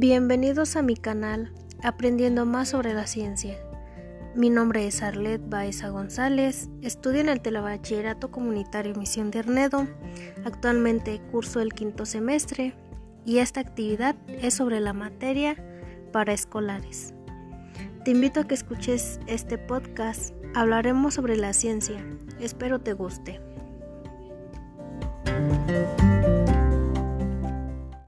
Bienvenidos a mi canal Aprendiendo más sobre la ciencia. Mi nombre es Arlette Baeza González, estudio en el Telebachillerato Comunitario Misión de Arnedo. Actualmente curso el quinto semestre y esta actividad es sobre la materia para escolares. Te invito a que escuches este podcast. Hablaremos sobre la ciencia. Espero te guste.